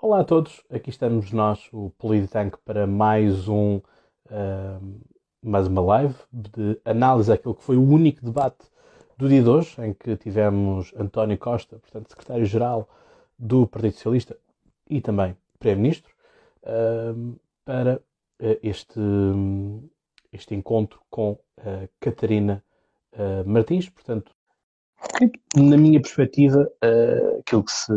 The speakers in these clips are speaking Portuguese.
Olá a todos, aqui estamos nós, o Politank, para mais um uh, mais uma live de análise daquilo que foi o único debate do dia de hoje, em que tivemos António Costa, portanto, secretário-geral do Partido Socialista e também Primeiro-Ministro, uh, para uh, este, este encontro com Catarina Martins, portanto, na minha perspectiva, aquilo que se,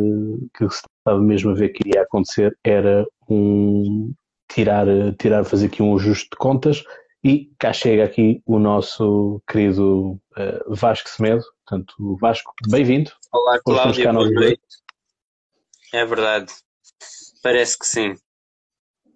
que se estava mesmo a ver que iria acontecer era um tirar, tirar, fazer aqui um ajuste de contas e cá chega aqui o nosso querido uh, Vasco Semedo. Portanto, Vasco, bem-vindo. Olá, Cláudia, boa noite. É verdade. Parece que sim.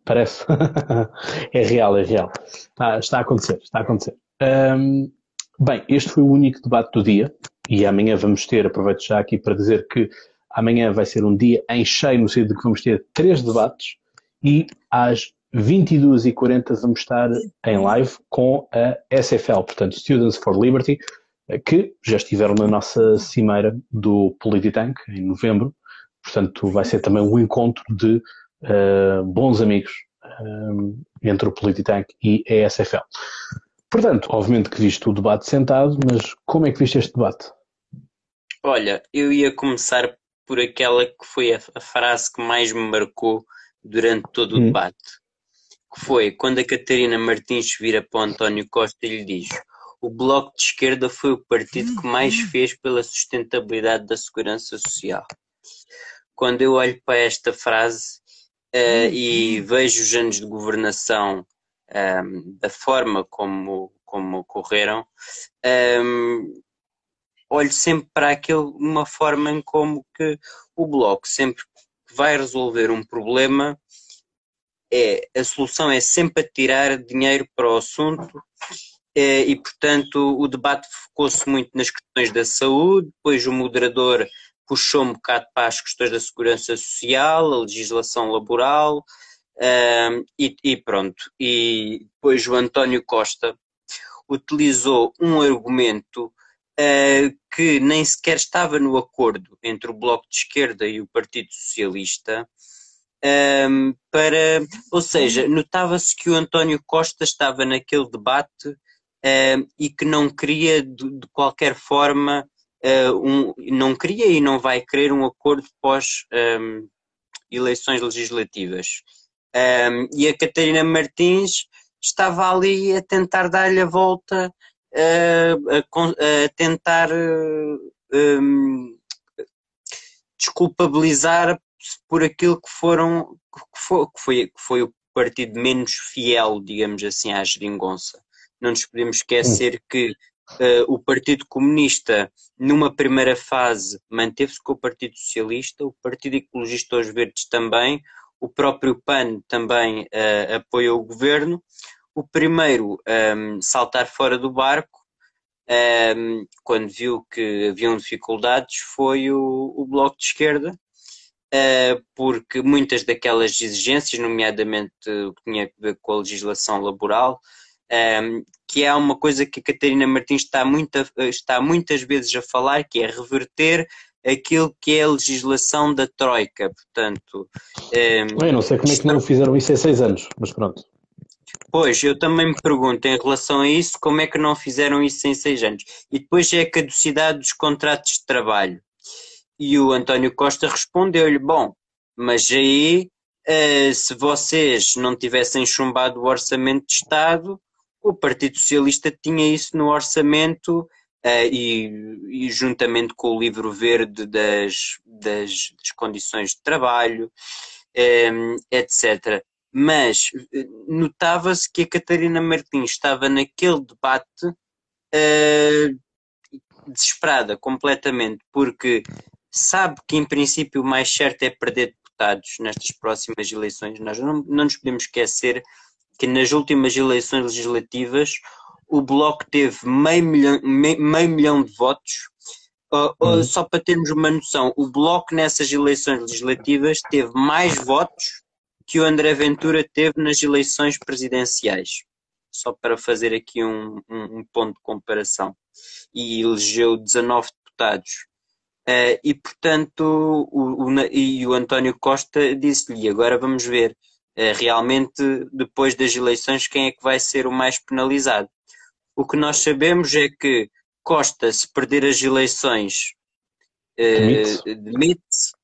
Parece. é real, é real. Está, está a acontecer, está a acontecer. Um, bem, este foi o único debate do dia e amanhã vamos ter, aproveito já aqui para dizer que Amanhã vai ser um dia em cheio, no sentido de que vamos ter três debates e às 22h40 vamos estar em live com a SFL, portanto Students for Liberty, que já estiveram na nossa cimeira do Polititank em novembro. Portanto, vai ser também um encontro de uh, bons amigos uh, entre o Polititank e a SFL. Portanto, obviamente que viste o debate sentado, mas como é que viste este debate? Olha, eu ia começar por aquela que foi a, a frase que mais me marcou durante todo o hum. debate. Que foi quando a Catarina Martins vira para o António Costa e lhe diz: O Bloco de Esquerda foi o partido que mais fez pela sustentabilidade da segurança social. Quando eu olho para esta frase uh, e vejo os anos de governação um, ehm, da forma como, como ocorreram, um, ehm, olho sempre para aquilo de uma forma em como que o Bloco sempre que vai resolver um problema é a solução é sempre tirar dinheiro para o assunto é, e portanto o debate focou-se muito nas questões da saúde, depois o moderador puxou um bocado para as questões da segurança social, a legislação laboral um, e, e pronto. E depois o António Costa utilizou um argumento uh, que nem sequer estava no acordo entre o Bloco de Esquerda e o Partido Socialista, um, ehm, para, ou seja, notava-se que o António Costa estava naquele debate ehm, e que não queria de, de qualquer forma uh, um, não queria e não vai querer um acordo pós um, ehm, eleições legislativas. e a Catarina Martins estava ali a tentar dar-lhe a volta a, tentar um, desculpabilizar por aquilo que foram que foi, que foi, que foi o partido menos fiel, digamos assim, à geringonça. Não nos podemos esquecer que uh, o Partido Comunista, numa primeira fase, manteve-se com o Partido Socialista, o Partido Ecologista aos Verdes também, o próprio PAN também uh, apoiou o governo, o primeiro um, saltar fora do barco, um, quando viu que haviam dificuldades, foi o, o Bloco de Esquerda, uh, porque muitas daquelas exigências, nomeadamente o que tinha a ver com a legislação laboral, um, que é uma coisa que a Catarina Martins está, muita, está muitas vezes a falar, que é reverter aquilo que é a legislação da Troika. Portanto, um, eu não sei como é que não fizeram isso há seis anos, mas pronto. Pois, eu também me pergunto em relação a isso, como é que não fizeram isso em seis anos? E depois é a caducidade dos contratos de trabalho. E o António Costa respondeu-lhe: Bom, mas aí, uh, se vocês não tivessem chumbado o orçamento de Estado, o Partido Socialista tinha isso no orçamento uh, e, e, juntamente com o livro verde das, das, das condições de trabalho, um, eh, etc mas eh, notava-se que a Catarina Martins estava naquele debate uh, desesperada completamente, porque sabe que em princípio o mais certo é perder deputados nestas próximas eleições. Nós não, não nos podemos esquecer que nas últimas eleições legislativas o Bloco teve meio milhão, meio, meio milhão de votos. Uh, uh, só para termos uma noção, o Bloco nessas eleições legislativas teve mais votos que o André Ventura teve nas eleições presidenciais, só para fazer aqui um, um, um ponto de comparação. E elegeu 19 deputados. Uh, e, portanto, o, o, e o António Costa disse-lhe: agora vamos ver uh, realmente, depois das eleições, quem é que vai ser o mais penalizado. O que nós sabemos é que Costa, se perder as eleições, uh, demite-se.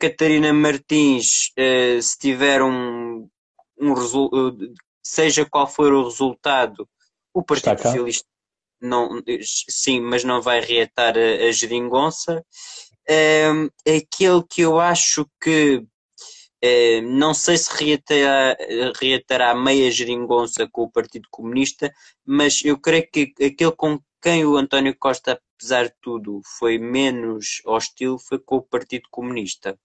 Catarina Martins, se tiver um, um seja qual for o resultado, o Partido Socialista não, sim, mas não vai reatar a, a geringonça. Um, aquele que eu acho que um, não sei se reatará, reatará meia geringonça com o Partido Comunista, mas eu creio que aquele com quem o António Costa, apesar de tudo, foi menos hostil foi com o Partido Comunista.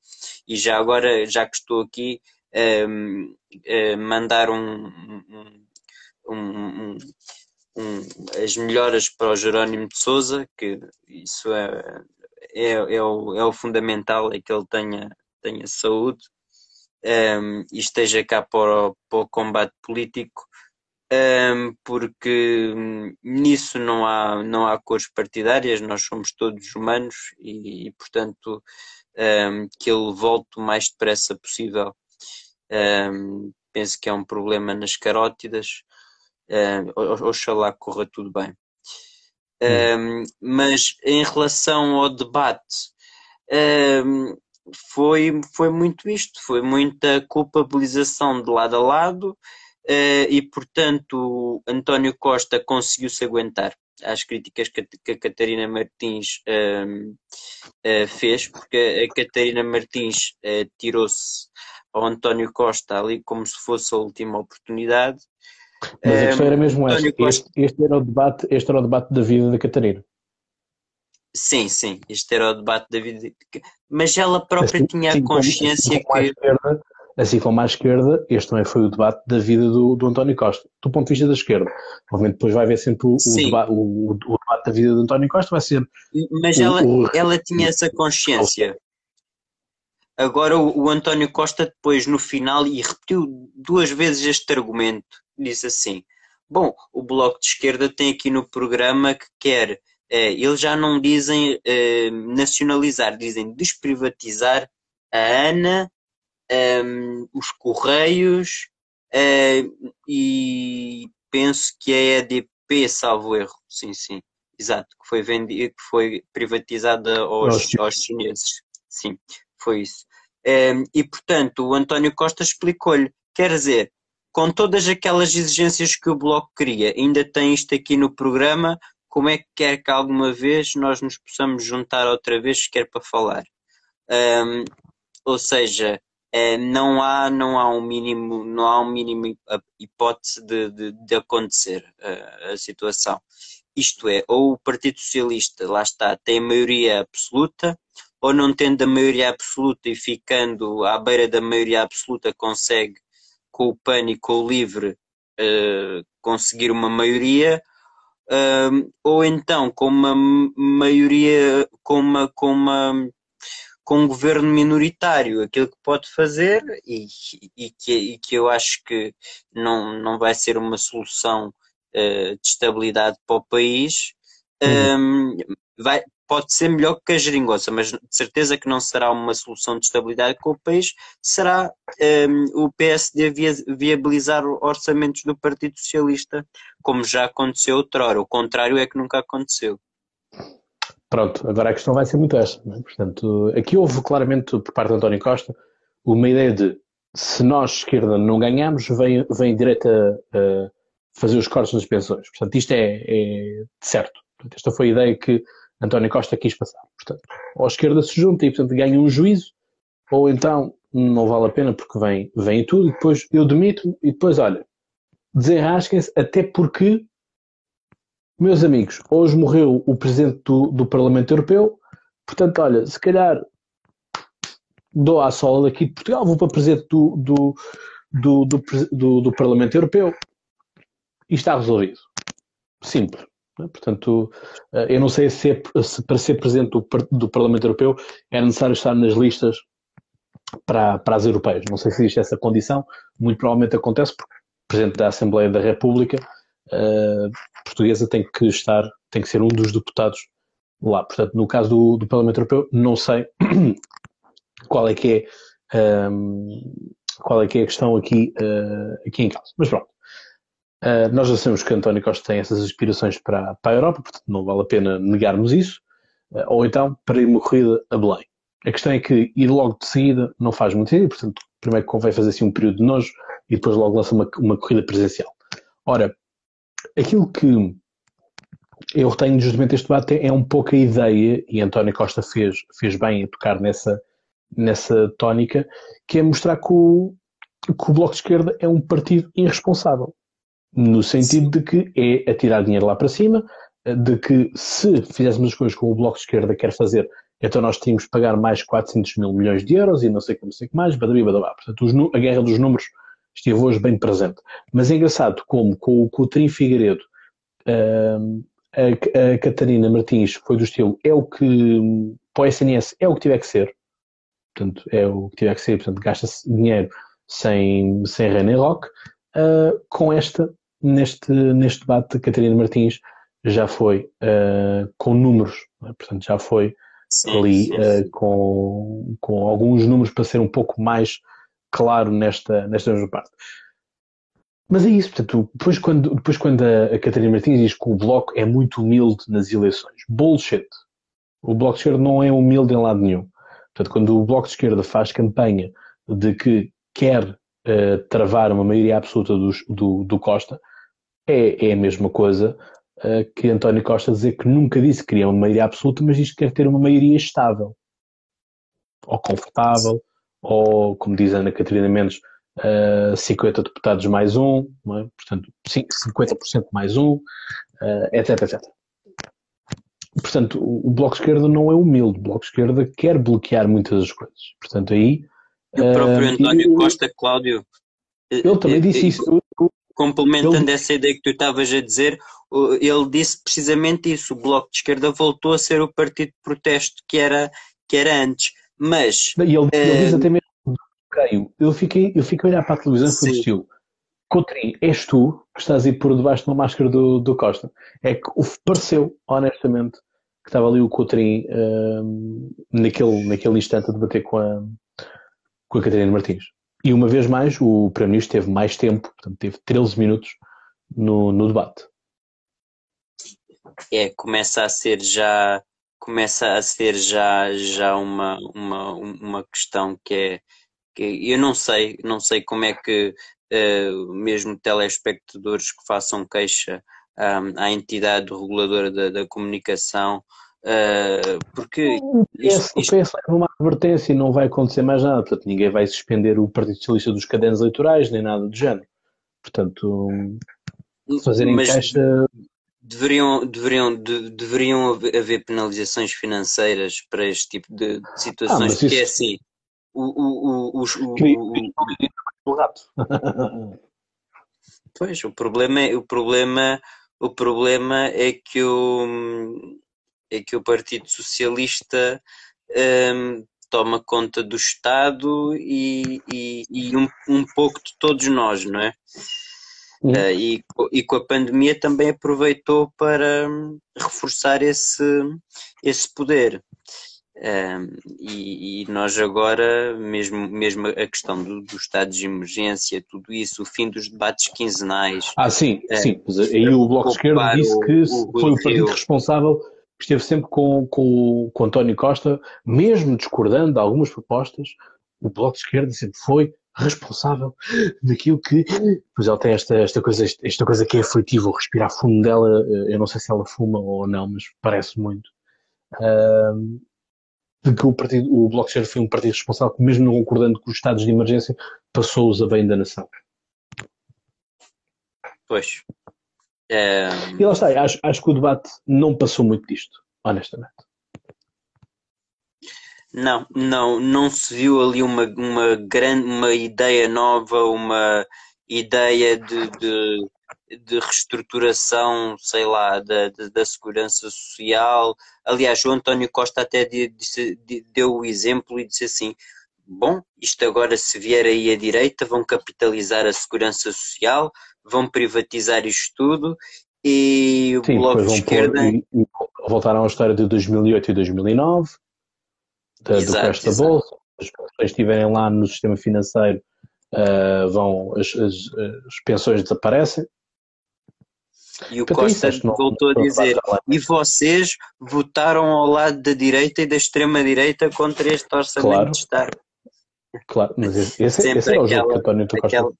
E já agora, já que estou aqui, um, mandar um, um, um um, as melhoras para o Jerónimo de Souza, que isso é, é, é, o, é o fundamental, é que ele tenha, tenha saúde um, e esteja cá para o, para o combate político, um, porque nisso não há, não há cores partidárias, nós somos todos humanos e, portanto, que ele volte o mais depressa possível. Penso que é um problema nas carótidas oxalá corra tudo bem. Um, mas em relação ao debate, foi, foi muito isto, foi muita culpabilização de lado a lado e, portanto, António Costa conseguiu-se aguentar às críticas que, a Catarina Martins uh, uh, fez, porque a Catarina Martins uh, tirou-se ao António Costa ali como se fosse a última oportunidade mas a questão era mesmo esta. Este, este, era o debate, este era o debate da vida da Catarina. Sim, sim, este era o debate da vida. Mas ela própria assim, tinha a consciência como, assim que. Esquerda, assim como à esquerda, este também foi o debate da vida do, do António Costa. Do ponto de vista da esquerda. Obviamente, depois vai haver sempre o, o, deba o, o, debate da vida do António Costa, vai ser. Mas ela, ela tinha essa consciência. Agora, o António Costa, depois, no final, e repetiu duas vezes este argumento diz assim: Bom, o Bloco de Esquerda tem aqui no programa que quer, eh, eles já não dizem eh, nacionalizar, dizem desprivatizar a ANA, eh, os Correios eh, e penso que a EDP, salvo erro, sim, sim, exato, que foi, vendida, que foi privatizada aos, aos chineses. Sim, foi isso. Eh, e portanto, o António Costa explicou-lhe: quer dizer, com todas aquelas exigências que o Bloco queria, ainda tem isto aqui no programa, como é que quer que alguma vez nós nos possamos juntar outra vez sequer para falar? Um, ou seja, é, não há não há um mínimo não há um mínimo hipótese de, de, de acontecer a, a, situação. Isto é ou o Partido Socialista lá está tem maioria absoluta ou não tendo a maioria absoluta e ficando à beira da maioria absoluta consegue com o PAN e com o LIVRE uh, conseguir uma maioria, uh, ou então com uma maioria, com uma, com uma com um governo minoritário, aquilo que pode fazer e, e, que, e que eu acho que não, não vai ser uma solução uh, de estabilidade para o país, uhum. um, vai, pode ser melhor que a geringonça, mas de certeza que não será uma solução de estabilidade com o país, será um, o PSD via, viabilizar orçamentos do Partido Socialista, como já aconteceu outrora. O contrário é que nunca aconteceu. Pronto, agora a questão vai ser muito esta. É? Portanto, aqui houve claramente, por parte de António Costa, uma ideia de se nós, esquerda, não ganhamos, vem, vem direito a, fazer os cortes nas pensões. Portanto, isto é, é certo. Portanto, esta foi a ideia que António Costa quis passar. Portanto, ou a esquerda se junta e, portanto, ganha um juízo, ou então não vale a pena porque vem, vem tudo, e depois eu demito-me, e depois, olha, desenrasquem-se, até porque, meus amigos, hoje morreu o presidente do, do Parlamento Europeu, portanto, olha, se calhar dou à sola daqui de Portugal, vou para presidente do, do, do, do, do, do Parlamento Europeu e está resolvido. Simples. Né? Portanto, eh, eu não sei se, é, se, para ser presidente do, do, Parlamento Europeu é necessário estar nas listas para, para as europeias. Não sei se existe essa condição, muito provavelmente acontece porque o presidente da Assembleia da República uh, portuguesa tem que estar, tem que ser um dos deputados lá. Portanto, no caso do, do Parlamento Europeu, não sei qual é que é, um, qual é que é a questão aqui, uh, aqui em causa. Mas pronto. Uh, nós já sabemos que António Costa tem essas aspirações para, para a Europa, portanto não vale a pena negarmos isso. Uh, ou então para ir uma corrida a Belém. A questão é que ir logo de seguida não faz muito sentido, portanto, primeiro convém fazer assim um período de nojo e depois logo lança uma, uma corrida presencial. Ora, aquilo que eu tenho justamente este debate é um pouco a ideia, e António Costa fez, fez bem a tocar nessa, nessa tónica, que é mostrar que o, que o Bloco de Esquerda é um partido irresponsável. No sentido de que é atirar dinheiro lá para cima, de que se fizéssemos as coisas como o Bloco de Esquerda quer fazer, então nós tínhamos que pagar mais 400 mil milhões de euros e não sei como, sei que mais, badabi, badabá. Portanto, a guerra dos números esteve hoje bem presente. Mas é engraçado como com, o Trim Figueiredo, a, a, Catarina Martins foi do estilo, é o que, para o SNS, é o que tiver que ser. Portanto, é o que tiver que ser, portanto, gasta-se dinheiro sem, sem René Rock. Uh, com esta, neste, neste debate, Catarina Martins já foi uh, com números, é? portanto, já foi sim, ali sim, sim. Uh, com, com alguns números para ser um pouco mais claro nesta, nesta parte. Mas é isso, portanto, depois quando, depois quando a, a Catarina Martins diz que o Bloco é muito humilde nas eleições, bullshit. O Bloco de Esquerda não é humilde em lado nenhum. Portanto, quando o Bloco de Esquerda faz campanha de que quer uh, travar uma maioria absoluta do, do, do Costa, é, é, a mesma coisa uh, que António Costa dizer que nunca disse que queria uma maioria absoluta, mas diz que quer ter uma maioria estável, ou confortável, ou, como diz Ana Catarina Mendes, uh, 50 deputados mais um, é? portanto, 50% mais um, uh, etc, etc. Portanto, o, Bloco de Esquerda não é humilde, o Bloco de Esquerda quer bloquear muitas das coisas. Portanto, aí. O próprio uh, António Costa, Cláudio. Ele também disse isso. Complementando ele... essa ideia que tu estavas a dizer, ele disse precisamente isso. O Bloco de Esquerda voltou a ser o partido de protesto que era, que era antes. Mas. E ele, ele diz até mesmo eu fiquei, eu fiquei a olhar para a televisão e fui estilo. Coutrinho, és tu que estás aí por debaixo de uma máscara do, do Costa. É que pareceu, honestamente, que estava ali o Coutrinho um, naquele, naquele instante a debater com a, com a Catarina Martins. E uma vez mais, o Primeiro-Ministro teve mais tempo, portanto, teve 13 minutos no, no debate. É, começa a ser já começa a ser já, já uma, uma, uma questão que é que eu não sei, não sei como é que uh, mesmo telespectadores que façam queixa um, à entidade reguladora da, da comunicação, uh, porque isto, isto... leva uma advertência e não vai acontecer mais nada, portanto ninguém vai suspender o Partido Socialista dos cadernos eleitorais, nem nada do género. Portanto, fazerem Mas... queixa deveriam, deveriam, de, deveriam haver penalizações financeiras para este tipo de, de situações, ah, porque é isso... é assim, o, o, o, o, rato. Pois, o problema é, o problema, o problema é que o, é que o Partido Socialista um, toma conta do Estado e, e, e um, um, pouco de todos nós, não é? Uh, e, e com a pandemia também aproveitou para hum, reforçar esse, esse poder. Um, e, e, nós agora, mesmo, mesmo a questão do, do, estado de emergência, tudo isso, o fim dos debates quinzenais. Ah, sim, uh, sim. Aí o Bloco de Esquerda disse que o, o foi o partido responsável, que esteve sempre com, com, com António Costa, mesmo discordando de algumas propostas, o Bloco de Esquerda sempre foi responsável daquilo que. Pois ela tem esta, esta, coisa, esta coisa que é aflitiva, respirar fundo dela. Eh, eu não sei se ela fuma ou não, mas parece muito de que o, partido, o Bloco de foi um partido responsável que, mesmo não concordando com os estados de emergência, passou-os a bem da nação. Pois. É... E lá está, acho, acho que o debate não passou muito disto, honestamente. Não, não, não se viu ali uma, uma grande, uma ideia nova, uma ideia de, de de reestruturação, sei lá, da, da, segurança social. Aliás, o António Costa até disse, deu o exemplo e disse assim: bom, isto agora se vier aí à direita, vão capitalizar a segurança social, vão privatizar isto tudo e o Sim, Bloco de Esquerda. e, e voltaram à história de 2008 e 2009, da, do Exato, crash da. Bolsa. As pessoas estiverem lá no sistema financeiro, ah, vão, as, as, as pensões desaparecem. E o Portanto, é isso, Costa não- voltou a dizer: e vocês votaram ao lado da direita e da extrema-direita contra este orçamento Claro. de Estado. Claro, mas esse, esse, esse era o jogo aquela- que António Costa Aquela,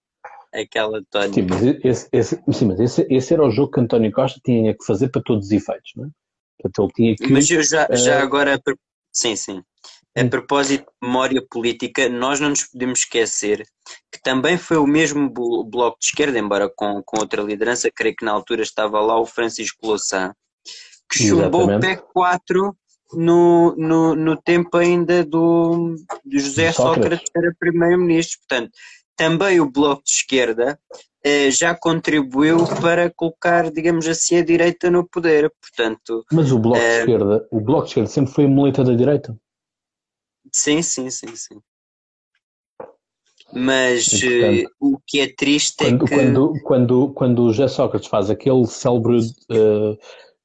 aquela tónica. Sim, mas, esse, esse, sim, mas esse, esse era o jogo que António Costa tinha que fazer para todos os efeitos, não é? Portanto, ele tinha que. Mas eu já, já eh, agora, sim, sim. A propósito de memória política, nós não nos podemos esquecer que também foi o mesmo blo- Bloco de Esquerda, embora com, com outra liderança, creio que na altura estava lá o Francisco Louçã, que chumbou o. PEC 4 no, no, no tempo ainda do, do José Sócrates. Sócrates, que era primeiro-ministro. Portanto, também o Bloco de Esquerda eh, já contribuiu para colocar, digamos assim, a direita no poder. Portanto, Mas o Bloco de eh, Esquerda, o Bloco de Esquerda sempre foi a muleta da direita. Sim, sim, sim, sim. Mas eh, o que é triste é Quando, que quando, quando, quando o José Sócrates faz aquele célebre eh,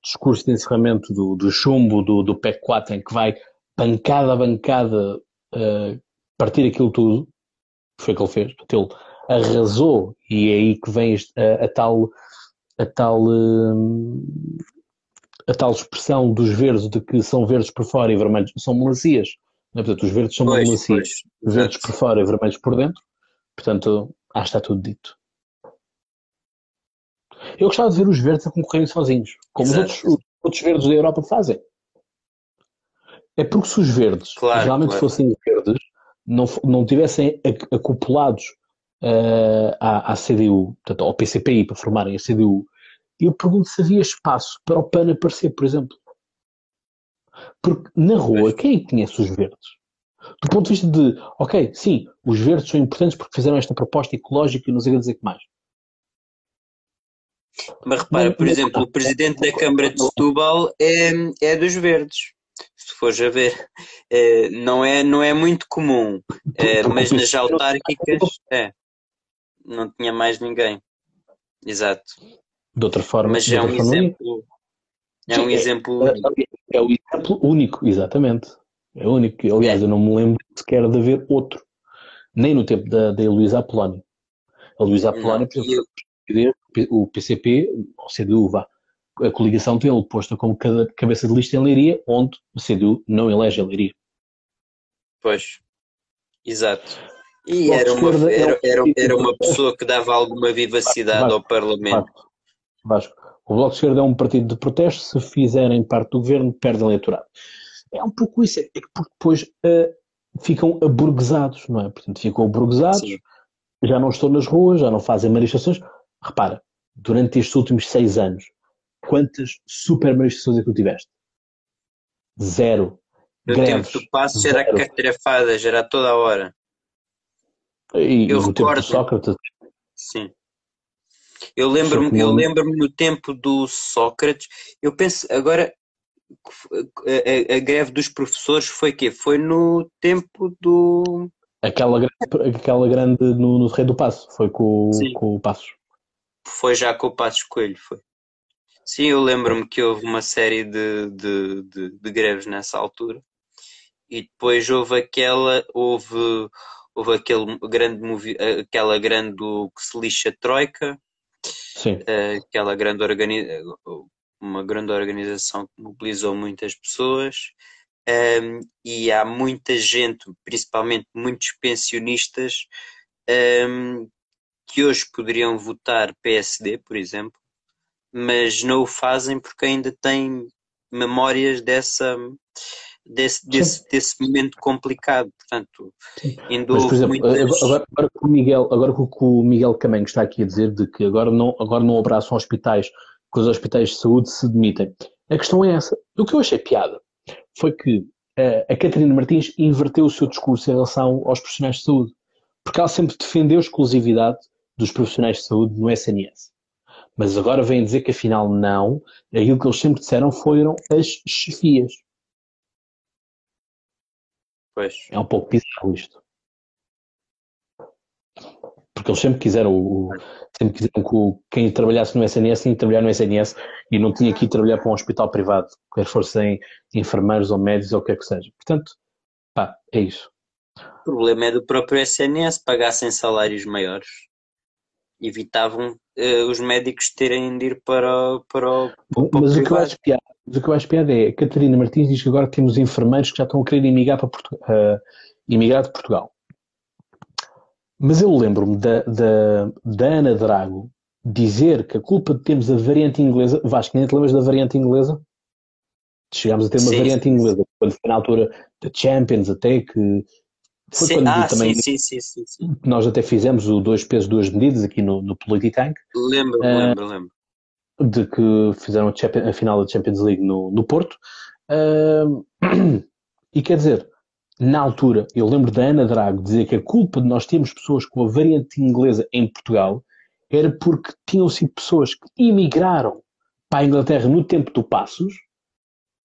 discurso de encerramento do, do chumbo do, do PEC 4, em que vai bancada a bancada eh, partir aquilo tudo, que foi o que ele fez, ele arrasou, e é aí que vem a, a tal, a, tal, a tal expressão dos verdes de que são verdes por fora e vermelhos são melancias. Não é? Portanto, os verdes são pois, melancias, pois, verdes por fora e vermelhos por dentro. Portanto, acho que está tudo dito. Eu gostava de ver os verdes a concorrerem sozinhos, como os outros, os outros verdes da Europa fazem. É porque se os verdes Claro, realmente claro. fossem verdes, não, não tivessem ac- acoplados eh, à, à CDU, portanto, ao PCPI, para formarem a CDU, eu pergunto se havia espaço para o PAN aparecer, por exemplo. Porque na rua, quem é que conhece os verdes? Do ponto de vista de, ok, sim, os verdes são importantes porque fizeram esta proposta ecológica e não sei dizer que mais. Mas repara, Não- por não- exemplo, o presidente da Câmara de Setúbal é, é dos verdes. Se fores a ver, Eh, não, é, não é muito comum, Porque mas nas autárquicas, é, não tinha mais ninguém. Exato. De outra forma, Mas de é um ia. exemplo. É um é- exemplo. É o exemplo único, exatamente. É o único. Aliás, eu não me lembro sequer de haver outro. Nem no tempo da, da Luísa Apolónio. A Luísa Apolónio, o PCP, ou CDU, vá, a coligação tem ele posta como cabeça de lista em Leiria, onde o CDU não elege a Leiria. Pois, exato. E era uma, é era, era, era uma pessoa que dava alguma vivacidade Vasco, ao Parlamento. Vasco, Vasco, o Bloco de Esquerda é um partido de protesto, se fizerem parte do governo, perdem eleitorado. É um pouco isso, é que depois eh, ficam aburguesados, não é? Portanto, ficam aburguesados, Sim. já não estão nas ruas, já não fazem manifestações. Repara, durante estes últimos seis anos, quantas super manifestações é que tu tiveste? Zero. No Greves, tempo do passo era zero. era a toda a hora. E, Eu e tempo recordo. do Sócrates, Sim. Eu lembro-me, eu lembro-me no tempo do Sócrates, eu penso, agora a, a- a greve dos professores foi quê? Foi no tempo do. aquela, grande- aquela grande no, no Rei do Passo, foi com, Sim. com o Passos. Foi já com o Passos Coelho, foi. Sim, eu lembro-me que houve uma série de, de, de, de greves nessa altura. E depois houve aquela, houve, houve aquele grande movi aquela grande do que se lixa Troika, Eh, aquela grande organi uma grande organização que mobilizou muitas pessoas. ehm, e há muita gente, principalmente muitos pensionistas, ehm, que hoje poderiam votar PSD, por exemplo, mas não o fazem porque ainda têm memórias dessa, desse, desse, desse momento complicado. Portanto, ainda Mas, por exemplo, muitas. agora, agora que o Miguel, agora que o Miguel Camengo está aqui a dizer de que agora não, agora não abraçam hospitais, que os hospitais de saúde se demitem. A questão é essa. O que eu achei piada foi que eh, a Catarina Martins inverteu o seu discurso em relação aos profissionais de saúde. Porque ela sempre defendeu a exclusividade dos profissionais de saúde no SNS. Mas agora vem dizer que afinal não. Aquilo que eles sempre disseram foram as chefias. Pois. É um pouco bizarro isto. Porque eles sempre quiseram, o, sempre quiseram que o, quem trabalhasse no SNS tinha que trabalhar no SNS e não tinha que ir trabalhar para um hospital privado, quer fossem enfermeiros ou médicos ou o que é que seja. Portanto, pá, é isso. O problema é do próprio SNS, pagassem salários maiores. Evitavam uh, os médicos terem de ir para, para, para, para Mas o, o que eu acho piada, o que eu acho piada é a Catarina Martins diz que agora temos enfermeiros que já estão a querer emigrar, para Portu uh, emigrar de Portugal. Mas eu lembro-me da, da, da, Ana Drago dizer que a culpa de termos a variante inglesa. Vasco, nem te lembras da variante inglesa? Chegámos a ter uma sim, variante sim, inglesa, quando foi na altura da Champions, até que. Foi sim, quando ah, também, sim, sim, sim, sim, Nós até fizemos o dois pesos, duas medidas aqui no, no Polititank. Lembro, uh, lembro, lembro. De que fizeram a, a, final da Champions League no, no Porto. Uh, e quer dizer, na altura, eu lembro da Ana Drago dizer que a culpa de nós termos pessoas com a variante inglesa em Portugal era porque tinham sido pessoas que emigraram para a Inglaterra no tempo do Passos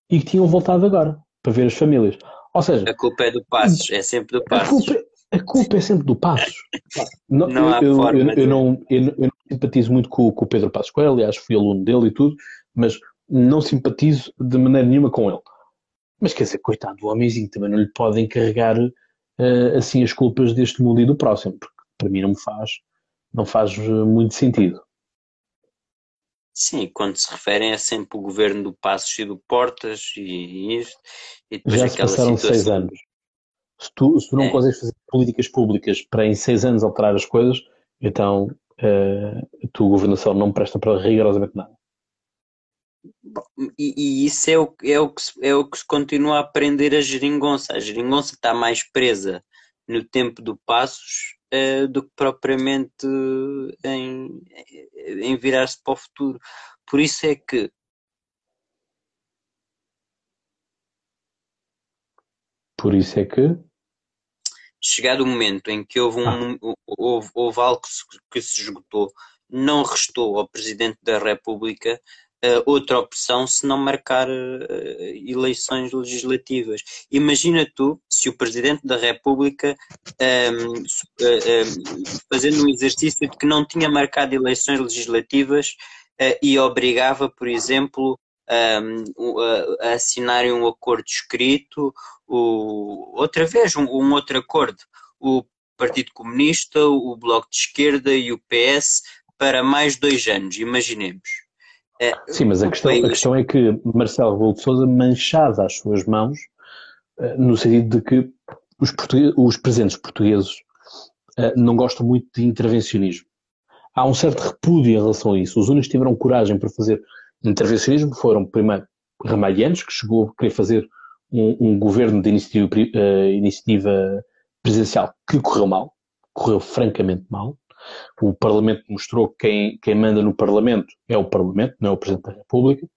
e que tinham voltado agora para ver as famílias. Ou seja, a culpa é do Passos, é sempre do Passos. A culpa, a culpa é sempre do Passos. não, não há eu, forma eu, eu, não, eu, não simpatizo muito com, com o Pedro Passos Coelho, aliás, fui aluno dele e tudo, mas não simpatizo de maneira nenhuma com ele. Mas quer dizer, coitado do homenzinho, também não lhe podem encarregar uh, assim as culpas deste mundo e do próximo, porque para mim não me faz, não faz eh, muito sentido. Sim, quando se referem é sempre o governo do Passos e do Portas e isto. E depois Já se passaram situação... seis anos. Se tu, se tu não é. consegues fazer políticas públicas para em seis anos alterar as coisas, então uh, a tua governação não presta para rigorosamente nada. E, e, isso é o, é, o que se, é o que se continua a aprender a geringonça. A geringonça está mais presa no tempo do Passos uh, do que propriamente em, em virar-se para o futuro. Por isso é que Por isso é que chegado o momento em que houve, um, ah. houve, houve algo que se, que se esgotou, não restou ao Presidente da República outra opção se não marcar uh, eleições legislativas. Imagina tu se o Presidente da República, um, ehm, uh, eh, um, fazendo um exercício de que não tinha marcado eleições legislativas e obrigava, por exemplo, um, ehm, a, a assinarem um acordo escrito, o, outra vez um, um outro acordo, o Partido Comunista, o Bloco de Esquerda e o PS para mais dois anos, imaginemos. É, Sim, mas a questão, a questão é que Marcelo Rebelo de Sousa manchada as suas mãos, eh, no sentido de que os, os presentes portugueses eh, não gostam muito de intervencionismo. Há um certo repúdio em relação a isso. Os únicos que tiveram coragem para fazer intervencionismo foram, primeiro, Ramalhianos, que chegou a querer fazer um, um governo de iniciativa, uh, iniciativa presidencial que correu mal, correu francamente mal. O Parlamento mostrou que quem, quem manda no Parlamento é o Parlamento, não é o Presidente da República.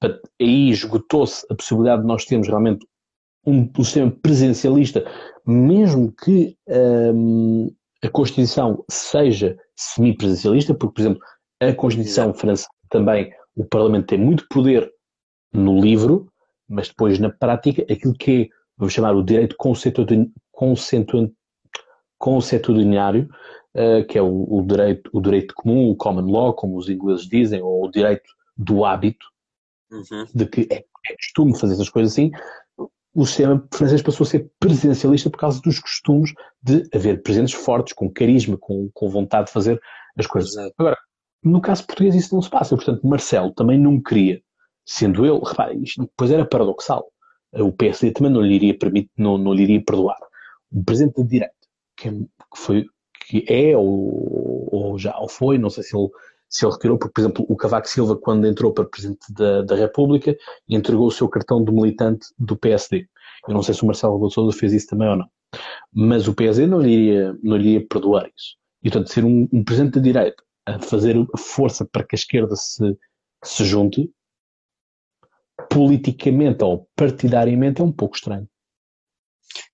Portanto, aí esgotou-se a possibilidade de nós termos realmente um, um sistema presidencialista, mesmo que um, a Constituição seja semipresidencialista, porque, por exemplo, a Constituição francesa também, o Parlamento tem muito poder no livro, mas depois na prática, aquilo que é, vamos chamar o direito conceituadário, uh, que é o, o, direito, o direito comum, o common law, como os ingleses dizem, ou o direito do hábito, uhum. de que é, é costume fazer essas coisas assim, o sistema francês passou a ser presidencialista por causa dos costumes de haver presidentes fortes, com carisma, com, com vontade de fazer as coisas. Exato. Agora, no caso português isso não se passa, portanto Marcelo também não queria, sendo ele, repare, isto depois era paradoxal, o PSD também não lhe iria, permitir, não, não lhe iria perdoar. O presidente da direita, que, foi que é ou, ou já ou foi, não sei se ele, se ele retirou, porque, por exemplo, o Cavaco Silva, quando entrou para Presidente da, da República, entregou o seu cartão de militante do PSD. Eu não sei se o Marcelo Rebelo Sousa fez isso também ou não. Mas o PSD não lhe iria, não lhe iria perdoar isso. E, portanto, ser um, um Presidente da direita a fazer força para que a esquerda se, se junte, politicamente ou partidariamente, é um pouco estranho.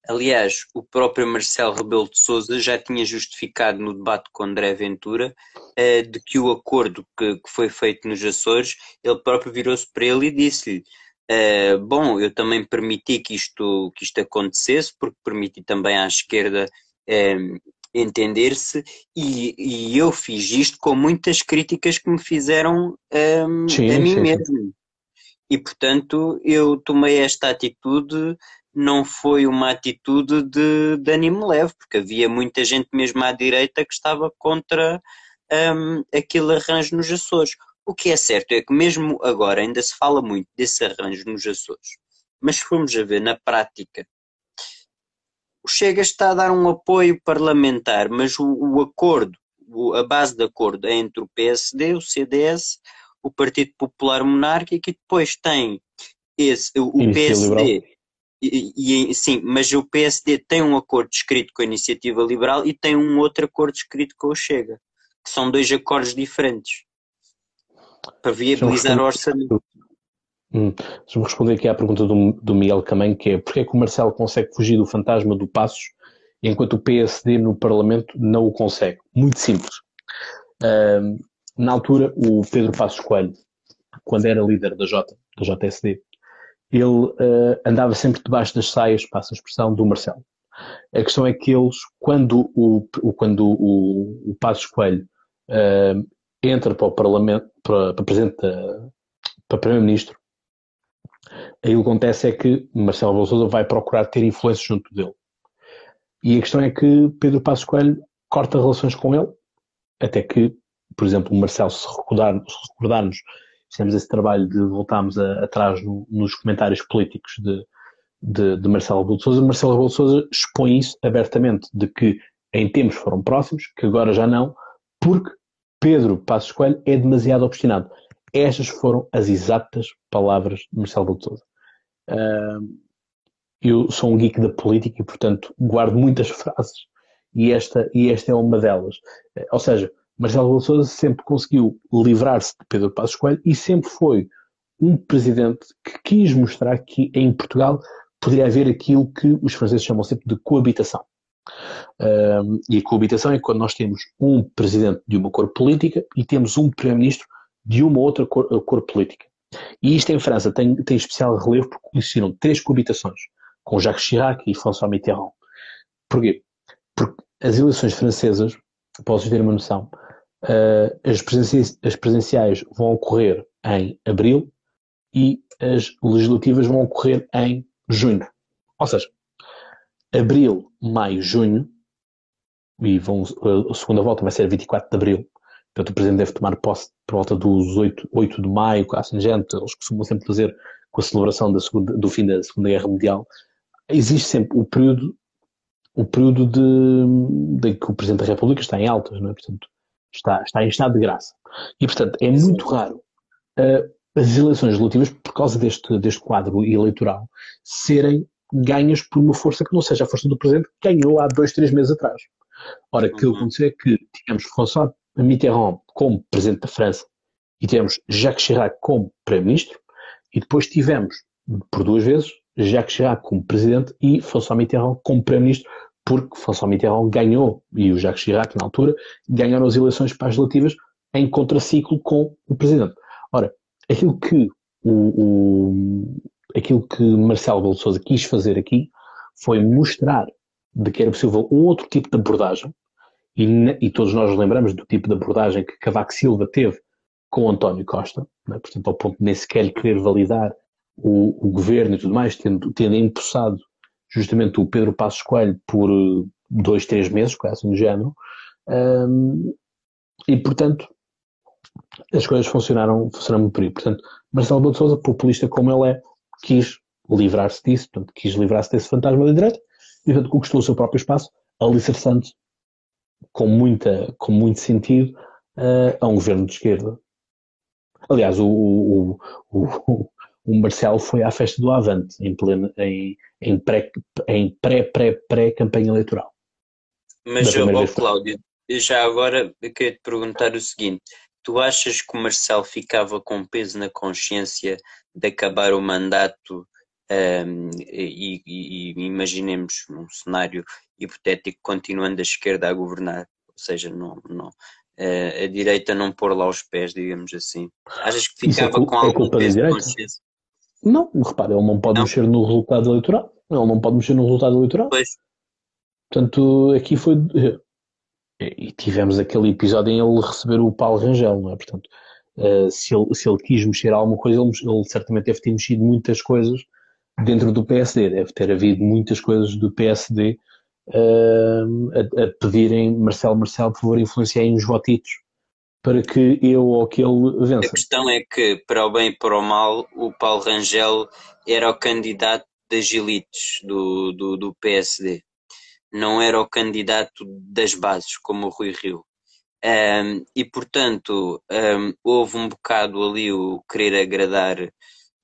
Aliás, o próprio Marcelo Rebelo de Sousa já tinha justificado no debate com André Ventura uh, de que o acordo que, que, foi feito nos Açores, ele próprio virou-se para ele e disse-lhe uh, bom, eu também permiti que isto, que isto acontecesse, porque permiti também à esquerda uh, entender-se, e, e, eu fiz isto com muitas críticas que me fizeram um, sim, a mim sim, mesmo. Sim. E portanto eu tomei esta atitude, não foi uma atitude de, de ânimo leve, porque havia muita gente mesmo à direita que estava contra um, aquele arranjo nos Açores. O que é certo é que mesmo agora ainda se fala muito desse arranjo nos Açores, mas se formos a ver na prática, o Chega está a dar um apoio parlamentar, mas o, o acordo, o, a base de acordo é entre o PSD, o CDS, o Partido Popular Monárquico e depois tem esse, o, o PSD. E, e, sim, mas o PSD tem um acordo escrito com a Iniciativa Liberal e tem um outro acordo escrito com o Chega, que são dois acordos diferentes para viabilizar o orçamento. Hum. Deixa-me responder aqui à pergunta do, do Miguel Camém, que é porquê é que o Marcelo consegue fugir do fantasma do Passos enquanto o PSD no Parlamento não o consegue? Muito simples. Uh, na altura, o Pedro Passos Coelho, quando era líder da J, da JSD, ele uh, andava sempre debaixo das saias, passa a expressão, do Marcelo. A questão é que eles, quando o, quando o, o Passos Coelho uh, entra para o Parlamento, para, para Presidente para Primeiro-Ministro, aí o que acontece é que Marcelo Bolsonaro vai procurar ter influência junto dele. E a questão é que Pedro Passos Coelho corta relações com ele, até que, por exemplo, o Marcelo, se, recordar, se recordarmos, fizemos esse trabalho de voltarmos atrás no, nos comentários políticos de, de, de Marcelo Rebelo de Sousa, Marcelo Rebelo de Sousa expõe isso abertamente, de que em tempos foram próximos, que agora já não, porque Pedro Passos Coelho é demasiado obstinado. Estas foram as exatas palavras de Marcelo Rebelo de Sousa. Uh, eu sou um geek da política e, portanto, guardo muitas frases e esta, e esta é uma delas. Ou seja, Marcelo Rebelo Sousa sempre conseguiu livrar-se de Pedro Passos Coelho e sempre foi um presidente que quis mostrar que em Portugal poderia haver aquilo que os franceses chamam sempre de coabitação. Um, e a coabitação é quando nós temos um presidente de uma cor política e temos um primeiro-ministro de uma outra cor, cor, política. E isto em França tem, tem especial relevo porque existiram três coabitações, com Jacques Chirac e François Mitterrand. Porquê? Porque as eleições francesas, posso ter uma noção, uh, as, presenciais, as presenciais vão ocorrer em abril e as legislativas vão ocorrer em junho. Ou seja, abril, maio, junho, e vão, a segunda volta vai ser 24 de abril, portanto o Presidente deve tomar posse por volta dos 8, 8 de maio, assim gente, eles costumam sempre fazer com a celebração da segunda, do fim da Segunda Guerra Mundial, existe sempre o período o período de, de que o Presidente da República está em altas, não é? Portanto, está, está em estado de graça. E, portanto, é muito raro uh, as eleições legislativas, por causa deste, deste quadro eleitoral, serem ganhas por uma força que não seja a força do Presidente que ganhou há dois, três meses atrás. Ora, o que uhum. aconteceu é que tivemos François Mitterrand como Presidente da França e tivemos Jacques Chirac como Primeiro-Ministro e depois tivemos, por duas vezes, Jacques Chirac como Presidente e François Mitterrand como Primeiro-Ministro porque François Mitterrand ganhou, e o Jacques Chirac, na altura, ganharam as eleições para as em contraciclo com o Presidente. Ora, aquilo que o, o aquilo que Marcelo Belo quis fazer aqui foi mostrar de que era possível um outro tipo de abordagem, e, e todos nós lembramos do tipo de abordagem que Cavaco Silva teve com António Costa, né? portanto, ao ponto de nem sequer querer validar o, o, governo e tudo mais, tendo, tendo empossado justamente o Pedro Passos Coelho por eh, dois, três meses, quase do género, um, e portanto as coisas funcionaram, funcionaram por aí. Portanto, Marcelo Belo de Souza, populista como ele é, quis livrar-se disso, portanto, quis livrar-se desse fantasma da direita e, portanto, conquistou o seu próprio espaço, alicerçando com, muita, com muito sentido uh, a um governo de esquerda. Aliás, o, o, o, o, Marcelo foi à festa do Avante, em, plena, em, em pré, em pré, pré, pré campanha eleitoral. Mas, ó, Cláudio, já agora eu queria te perguntar o seguinte: tu achas que o Marcelo ficava com peso na consciência de acabar o mandato um, e, e, imaginemos um cenário hipotético continuando a esquerda a governar, ou seja, não, não, a direita não pôr lá os pés, digamos assim. Achas que é ficava é com algum peso de consciência? Não, repara, ele não pode não? mexer no resultado eleitoral. Ele não pode mexer no resultado eleitoral. Pois. Portanto, aqui foi. e tivemos aquele episódio em ele receber o Paulo Rangel, não é? Portanto, uh, se, ele, se ele quis mexer alguma coisa, ele, ele, certamente deve ter mexido muitas coisas dentro do PSD, deve ter havido muitas coisas do PSD uh, a, a, pedirem Marcelo Marcelo, por favor, influenciem os votitos para que eu ou aquele vença. A questão é que, para o bem e para o mal, o Paulo Rangel era o candidato das elites do, do, do PSD não era o candidato das bases, como o Rui Rio. Um, e, portanto, um, houve um bocado ali o querer agradar,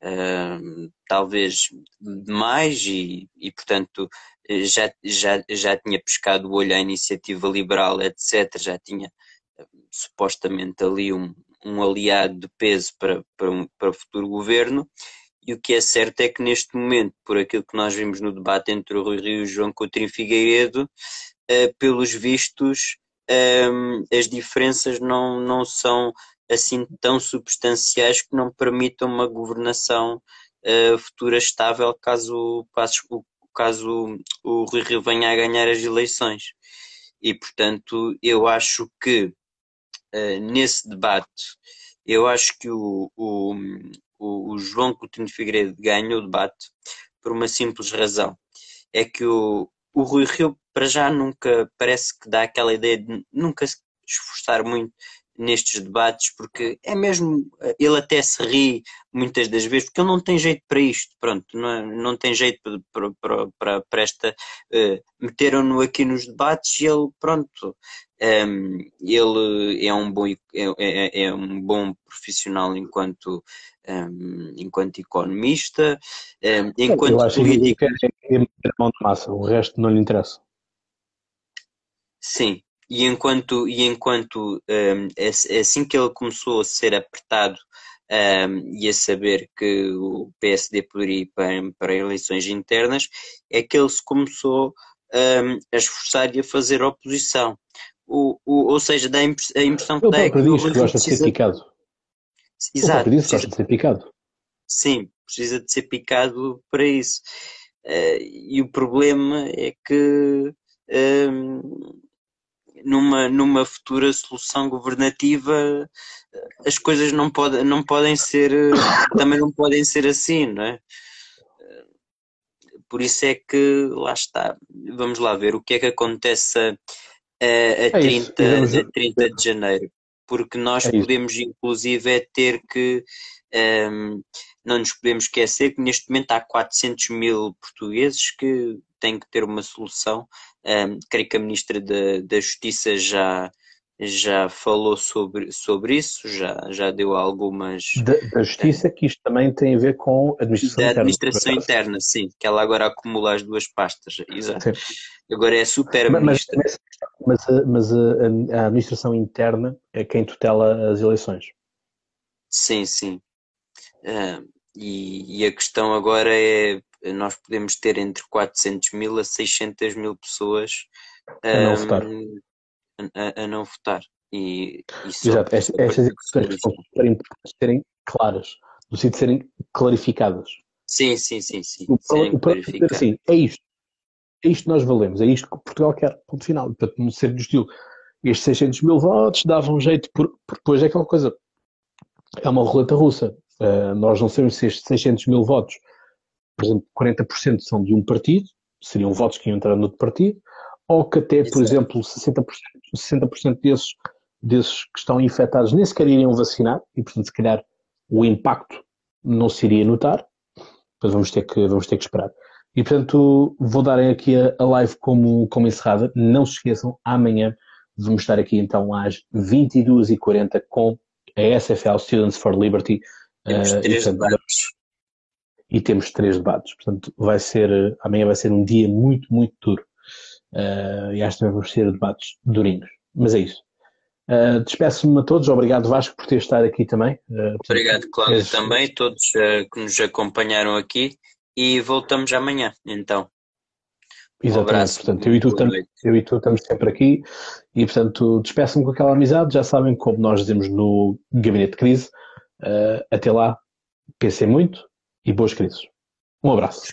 um, talvez demais, e, e, portanto, já, já, já tinha pescado o olho à iniciativa liberal, etc. Já tinha supostamente ali um, um aliado de peso para, para, um, para o futuro governo. E o que é certo é que neste momento, por aquilo que nós vimos no debate entre o Rui Rio e o João Coutinho Figueiredo, uh, pelos vistos, um, ehm, as diferenças não, não são assim tão substanciais que não permitam uma governação uh, futura estável caso, caso, caso o Rui Rio venha a ganhar as eleições. E, portanto, eu acho que uh, nesse debate, eu acho que o, o, o, João Coutinho Figueiredo ganha o debate por uma simples razão. É que o, o Rui Rio, para já, nunca parece que dá aquela ideia de nunca se esforçar muito nestes debates, porque é mesmo, ele até se ri muitas das vezes, porque ele não tem jeito para isto, pronto, não, não tem jeito para, para, para, para esta, uh, meteram-no aqui nos debates e ele, pronto, um, ele é um bom, é, é, é, um bom profissional enquanto, um, enquanto economista, um, enquanto Eu acho político. Que é, é mão de massa, o resto não lhe interessa. Sim, e enquanto, e enquanto um, assim que ele começou a ser apertado um, e a saber que o PSD poderia ir para, para eleições internas, é que ele se começou um, a esforçar e a fazer oposição. O, o, ou seja, dá a impressão que dá é que. Ele que gosta de ser picado. Exato. Ele gosta de ser picado. Sim, precisa de ser picado para isso. Uh, e o problema é que um, numa, numa futura solução governativa as coisas não, pode, não podem ser também não podem ser assim, não é? Por isso é que lá está. Vamos lá ver o que é que acontece a, a, a, 30, é a 30 de janeiro. Porque nós é podemos, inclusive, é ter que. Um, não nos podemos esquecer que neste momento há 400 mil portugueses que têm que ter uma solução um, creio que a Ministra da, da Justiça já, já falou sobre, sobre isso, já, já deu algumas. Da, da Justiça, que isto também tem a ver com a administração da interna. Da administração interna, sim, que ela agora acumula as duas pastas, exato. Sim. Agora é super. Mas, mas, mas, mas a, a, administração interna é quem tutela as eleições. Sim, sim. Uh, e, e a questão agora é nós podemos ter entre 400 mil a 600 mil pessoas a não um, votar. A, a, não votar. E, e Exato, estas, execuções são serem claras, no sentido de serem clarificadas. Sim, sim, sim, sim. O, o, o assim, é isto. É isto que nós valemos, é isto que Portugal quer, ponto final. Para não ser do estilo, estes 600 mil votos davam um jeito, por, por depois é aquela coisa, é uma roleta russa. Uh, nós não sabemos se estes 600 mil votos por exemplo, 40% são de um partido, seriam votos que iam entrar no outro partido, ou que até, por exemplo, 60%, 60 desses, desses que estão infectados nem sequer iriam vacinar, e portanto, se calhar, o impacto não se iria notar, depois vamos ter que, vamos ter que esperar. E portanto, vou dar aqui a, a live como, como encerrada. Não se esqueçam, amanhã vamos estar aqui então às 22h40 com a SFL Students for Liberty. Temos uh, três e, portanto, e temos três debates. Portanto, vai ser, amanhã vai ser um dia muito, muito duro. Uh, e acho que vamos ser debates durinhos. Mas é isso. Uh, Despeço-me a todos. Obrigado, Vasco, por ter estado aqui também. Uh, Obrigado, Cláudio, és... também, todos uh, que nos acompanharam aqui. E voltamos amanhã, então. Exatamente, um abraço, portanto, eu e, tu tam, eu e tu estamos sempre aqui e, portanto, despeço-me com aquela amizade. Já sabem, como nós dizemos no Gabinete de Crise, até lá, pensem muito, e boas crises. Um abraço.